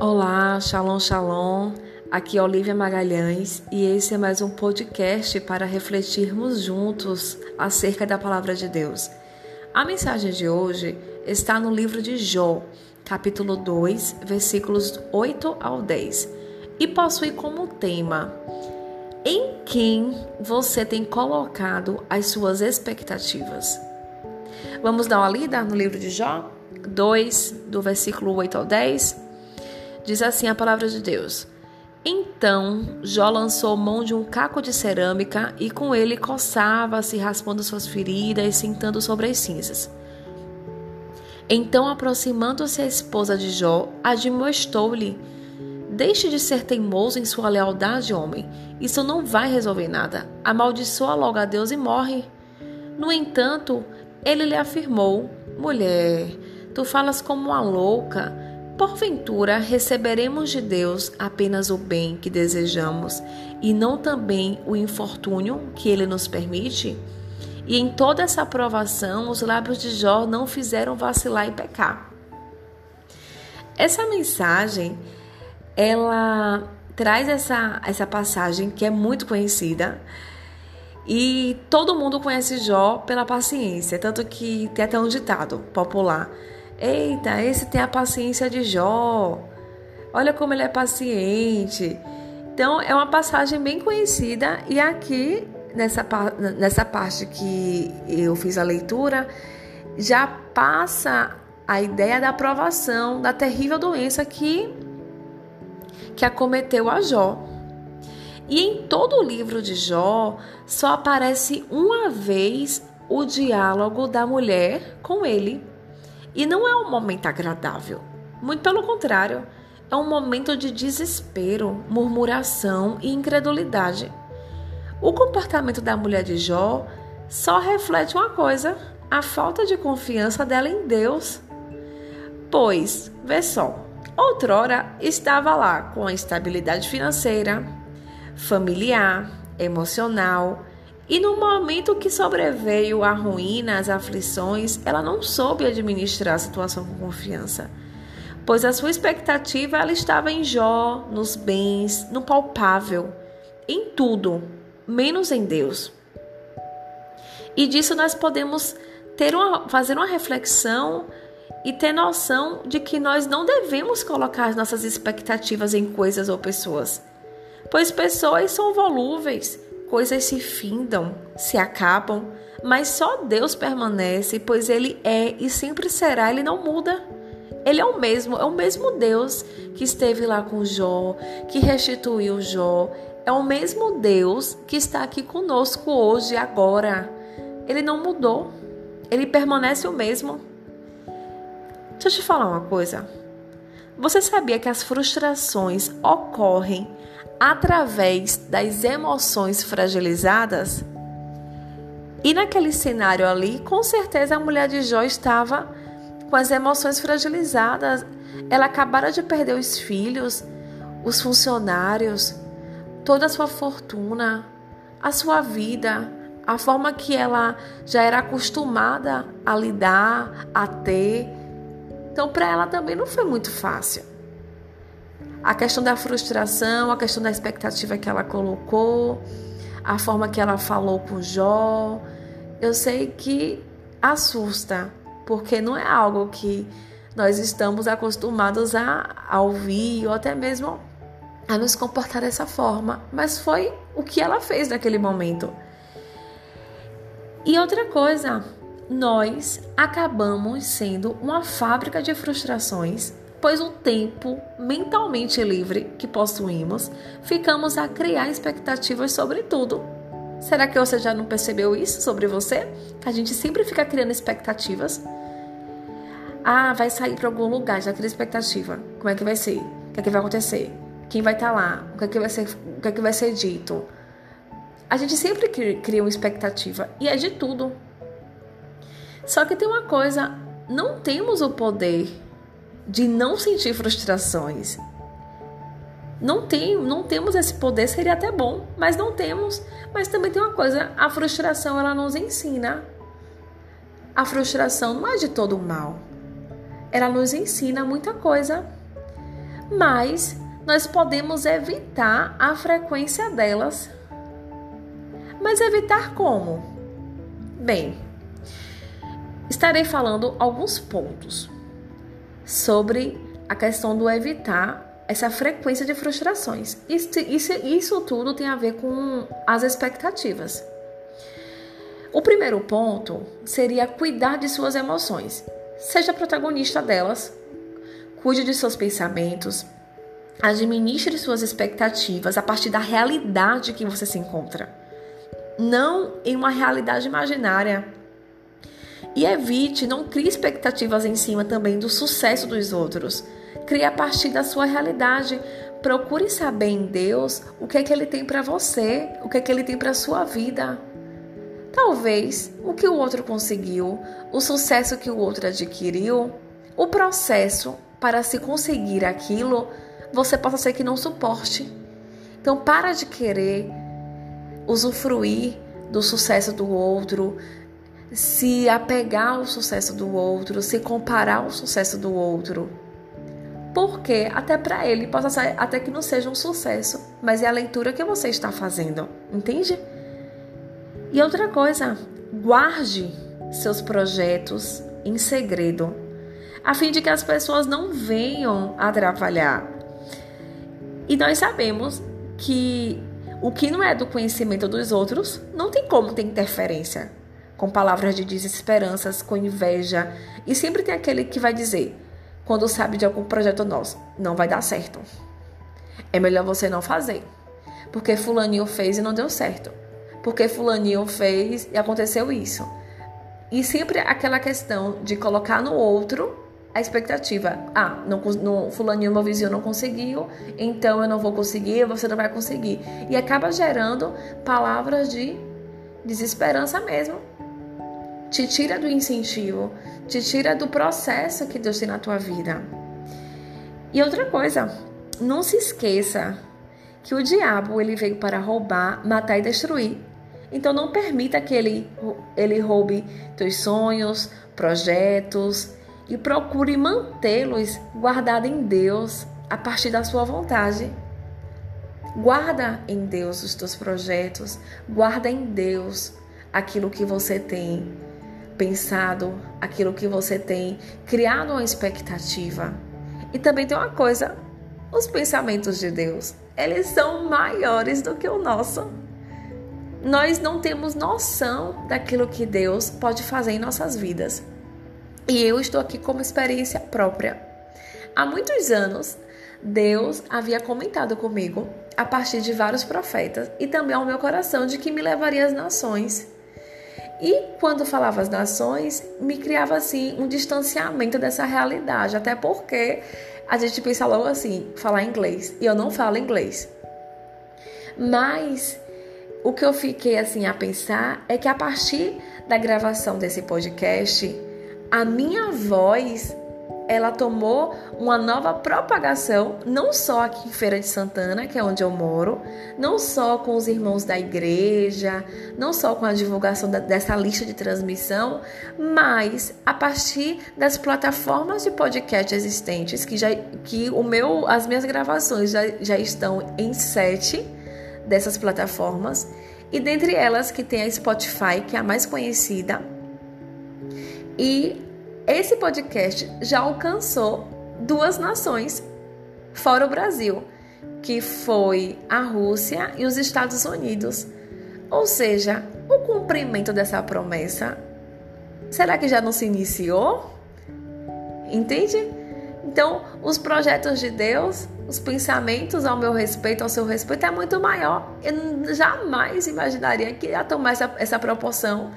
Olá, Shalom Shalom. Aqui é Olivia Magalhães e esse é mais um podcast para refletirmos juntos acerca da palavra de Deus. A mensagem de hoje está no livro de Jó, capítulo 2, versículos 8 ao 10, e possui como tema: Em quem você tem colocado as suas expectativas? Vamos dar uma lida no livro de Jó 2, do versículo 8 ao 10. Diz assim a palavra de Deus: Então Jó lançou mão de um caco de cerâmica e com ele coçava-se, raspando suas feridas e sentando sobre as cinzas. Então, aproximando-se a esposa de Jó, admoestou-lhe: Deixe de ser teimoso em sua lealdade, homem. Isso não vai resolver nada. Amaldiçoa logo a Deus e morre. No entanto, ele lhe afirmou: Mulher, tu falas como uma louca. Porventura receberemos de Deus apenas o bem que desejamos e não também o infortúnio que ele nos permite? E em toda essa aprovação, os lábios de Jó não fizeram vacilar e pecar. Essa mensagem, ela traz essa, essa passagem que é muito conhecida e todo mundo conhece Jó pela paciência, tanto que tem até um ditado popular Eita, esse tem a paciência de Jó. Olha como ele é paciente. Então, é uma passagem bem conhecida e aqui nessa, nessa parte que eu fiz a leitura já passa a ideia da aprovação da terrível doença que que acometeu a Jó. E em todo o livro de Jó só aparece uma vez o diálogo da mulher com ele. E não é um momento agradável. Muito pelo contrário, é um momento de desespero, murmuração e incredulidade. O comportamento da mulher de Jó só reflete uma coisa: a falta de confiança dela em Deus. Pois, vê só, outrora estava lá com a estabilidade financeira, familiar, emocional, e no momento que sobreveio a ruína, as aflições, ela não soube administrar a situação com confiança, pois a sua expectativa ela estava em Jó, nos bens, no palpável, em tudo, menos em Deus. E disso nós podemos ter uma, fazer uma reflexão e ter noção de que nós não devemos colocar as nossas expectativas em coisas ou pessoas, pois pessoas são volúveis coisas se findam, se acabam, mas só Deus permanece, pois Ele é e sempre será, Ele não muda. Ele é o mesmo, é o mesmo Deus que esteve lá com Jó, que restituiu Jó, é o mesmo Deus que está aqui conosco hoje, agora. Ele não mudou, ele permanece o mesmo. Deixa eu te falar uma coisa. Você sabia que as frustrações ocorrem através das emoções fragilizadas? E naquele cenário ali, com certeza a mulher de Jó estava com as emoções fragilizadas. Ela acabara de perder os filhos, os funcionários, toda a sua fortuna, a sua vida, a forma que ela já era acostumada a lidar, a ter. Então, para ela também não foi muito fácil. A questão da frustração, a questão da expectativa que ela colocou, a forma que ela falou com Jó, eu sei que assusta, porque não é algo que nós estamos acostumados a, a ouvir ou até mesmo a nos comportar dessa forma, mas foi o que ela fez naquele momento. E outra coisa, nós acabamos sendo uma fábrica de frustrações, pois o tempo mentalmente livre que possuímos, ficamos a criar expectativas sobre tudo. Será que você já não percebeu isso sobre você? A gente sempre fica criando expectativas. Ah, vai sair para algum lugar, já cria expectativa. Como é que vai ser? O que é que vai acontecer? Quem vai estar tá lá? O que é que vai ser, o que é que vai ser dito? A gente sempre cria uma expectativa e é de tudo. Só que tem uma coisa, não temos o poder de não sentir frustrações. Não, tem, não temos esse poder, seria até bom, mas não temos. Mas também tem uma coisa, a frustração ela nos ensina. A frustração não é de todo mal. Ela nos ensina muita coisa. mas nós podemos evitar a frequência delas. Mas evitar como? Bem, estarei falando alguns pontos sobre a questão do evitar essa frequência de frustrações. Isso, isso, isso tudo tem a ver com as expectativas. O primeiro ponto seria cuidar de suas emoções. Seja protagonista delas, cuide de seus pensamentos, administre suas expectativas a partir da realidade que você se encontra, não em uma realidade imaginária. E evite, não crie expectativas em cima também do sucesso dos outros. Crie a partir da sua realidade. Procure saber em Deus o que é que ele tem para você, o que é que ele tem para sua vida. Talvez o que o outro conseguiu, o sucesso que o outro adquiriu, o processo para se conseguir aquilo, você possa ser que não suporte. Então para de querer usufruir do sucesso do outro, se apegar ao sucesso do outro, se comparar ao sucesso do outro. Porque até para ele possa ser até que não seja um sucesso, mas é a leitura que você está fazendo, entende? E outra coisa, guarde seus projetos em segredo, a fim de que as pessoas não venham atrapalhar. E nós sabemos que o que não é do conhecimento dos outros não tem como ter interferência. Com palavras de desesperanças, com inveja. E sempre tem aquele que vai dizer, quando sabe de algum projeto nosso, não vai dar certo. É melhor você não fazer. Porque fulaninho fez e não deu certo porque fulaninho fez e aconteceu isso. E sempre aquela questão de colocar no outro a expectativa. Ah, não, fulaninho, meu vizinho não conseguiu, então eu não vou conseguir, você não vai conseguir. E acaba gerando palavras de desesperança mesmo. Te tira do incentivo, te tira do processo que Deus tem na tua vida. E outra coisa, não se esqueça que o diabo ele veio para roubar, matar e destruir. Então não permita que ele, ele roube teus sonhos, projetos e procure mantê-los guardados em Deus a partir da sua vontade. Guarda em Deus os teus projetos, guarda em Deus aquilo que você tem pensado, aquilo que você tem criado uma expectativa. E também tem uma coisa, os pensamentos de Deus, eles são maiores do que o nosso nós não temos noção daquilo que Deus pode fazer em nossas vidas. E eu estou aqui como experiência própria. Há muitos anos, Deus havia comentado comigo, a partir de vários profetas, e também ao meu coração, de que me levaria às nações. E quando falava as nações, me criava assim um distanciamento dessa realidade, até porque a gente pensa logo assim, falar inglês, e eu não falo inglês. Mas o que eu fiquei assim a pensar é que a partir da gravação desse podcast, a minha voz ela tomou uma nova propagação, não só aqui em Feira de Santana, que é onde eu moro, não só com os irmãos da igreja, não só com a divulgação da, dessa lista de transmissão, mas a partir das plataformas de podcast existentes, que, já, que o meu, as minhas gravações já, já estão em sete dessas plataformas e dentre elas que tem a Spotify, que é a mais conhecida. E esse podcast já alcançou duas nações fora o Brasil, que foi a Rússia e os Estados Unidos. Ou seja, o cumprimento dessa promessa, será que já não se iniciou? Entende? Então, os projetos de Deus, os pensamentos ao meu respeito, ao seu respeito, é muito maior. Eu jamais imaginaria que ia tomar essa, essa proporção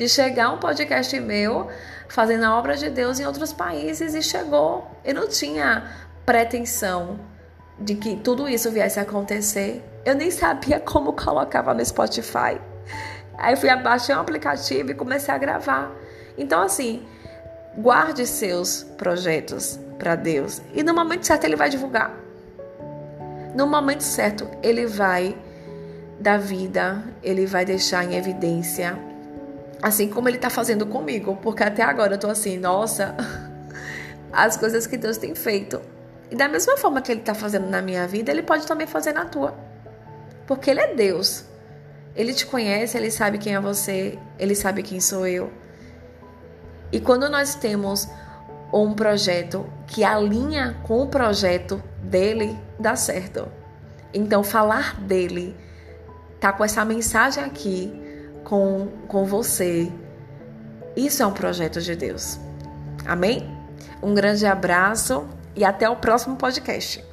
de chegar um podcast meu fazendo a obra de Deus em outros países e chegou. Eu não tinha pretensão de que tudo isso viesse a acontecer. Eu nem sabia como colocava no Spotify. Aí fui abaixei um aplicativo e comecei a gravar. Então, assim, guarde seus projetos para Deus. E no momento certo ele vai divulgar. No momento certo ele vai dar vida, ele vai deixar em evidência. Assim como ele está fazendo comigo, porque até agora eu tô assim, nossa, as coisas que Deus tem feito. E da mesma forma que ele está fazendo na minha vida, ele pode também fazer na tua. Porque ele é Deus. Ele te conhece, ele sabe quem é você, ele sabe quem sou eu. E quando nós temos um projeto que alinha com o projeto dele, dá certo. Então, falar dele, tá com essa mensagem aqui com, com você, isso é um projeto de Deus. Amém? Um grande abraço e até o próximo podcast.